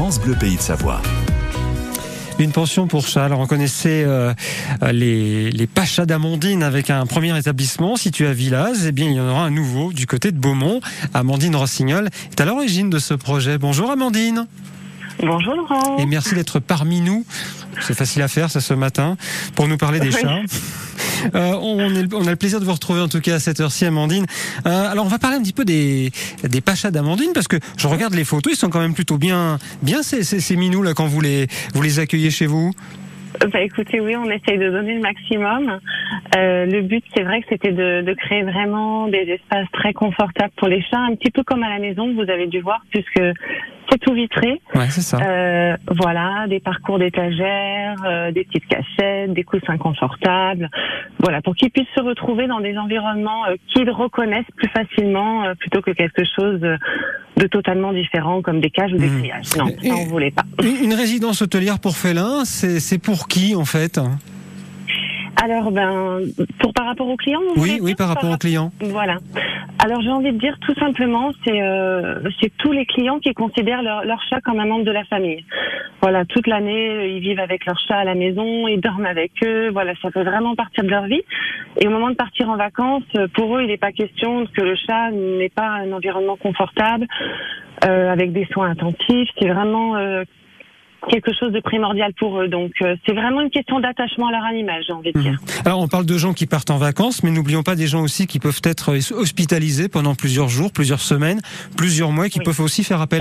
France Bleu Pays de Savoie. Une pension pour chat. Alors on connaissait euh, les, les Pachas d'Amandine avec un premier établissement situé à Villaz. Eh bien, il y en aura un nouveau du côté de Beaumont. Amandine Rossignol est à l'origine de ce projet. Bonjour Amandine. Bonjour Laurent. Et merci d'être parmi nous. C'est facile à faire ça ce matin pour nous parler des Oui. chats. Euh, on, est- on a le plaisir de vous retrouver en tout cas à cette heure-ci, Amandine. Euh, alors on va parler un petit peu des, des pachas d'Amandine parce que je regarde les photos, ils sont quand même plutôt bien, bien ces, ces, ces minous là quand vous les, vous les accueillez chez vous. Bah écoutez, oui, on essaye de donner le maximum. Euh, le but, c'est vrai que c'était de, de créer vraiment des espaces très confortables pour les chats, un petit peu comme à la maison, vous avez dû voir, puisque c'est tout vitré. Ouais, c'est ça. Euh, voilà, des parcours d'étagères, euh, des petites cachettes, des coussins confortables. Voilà, pour qu'ils puissent se retrouver dans des environnements euh, qu'ils reconnaissent plus facilement, euh, plutôt que quelque chose de totalement différent, comme des cages ou des grillages. Non, Et- ça on voulait pas. Une résidence hôtelière pour félins, c'est c'est pour qui en fait? Alors, ben, pour par rapport aux clients, vous Oui, oui, par rapport aux clients. Voilà. Alors, j'ai envie de dire tout simplement, c'est euh, tous les clients qui considèrent leur, leur chat comme un membre de la famille. Voilà, toute l'année, euh, ils vivent avec leur chat à la maison, ils dorment avec eux. Voilà, ça peut vraiment partir de leur vie. Et au moment de partir en vacances, euh, pour eux, il n'est pas question que le chat n'ait pas un environnement confortable, euh, avec des soins attentifs. C'est vraiment euh, quelque chose de primordial pour eux. Donc, euh, c'est vraiment une question d'attachement à leur animal, j'ai envie de dire. Mhm. Alors on parle de gens qui partent en vacances, mais n'oublions pas des gens aussi qui peuvent être hospitalisés pendant plusieurs jours, plusieurs semaines, plusieurs mois, qui Oui. peuvent aussi faire appel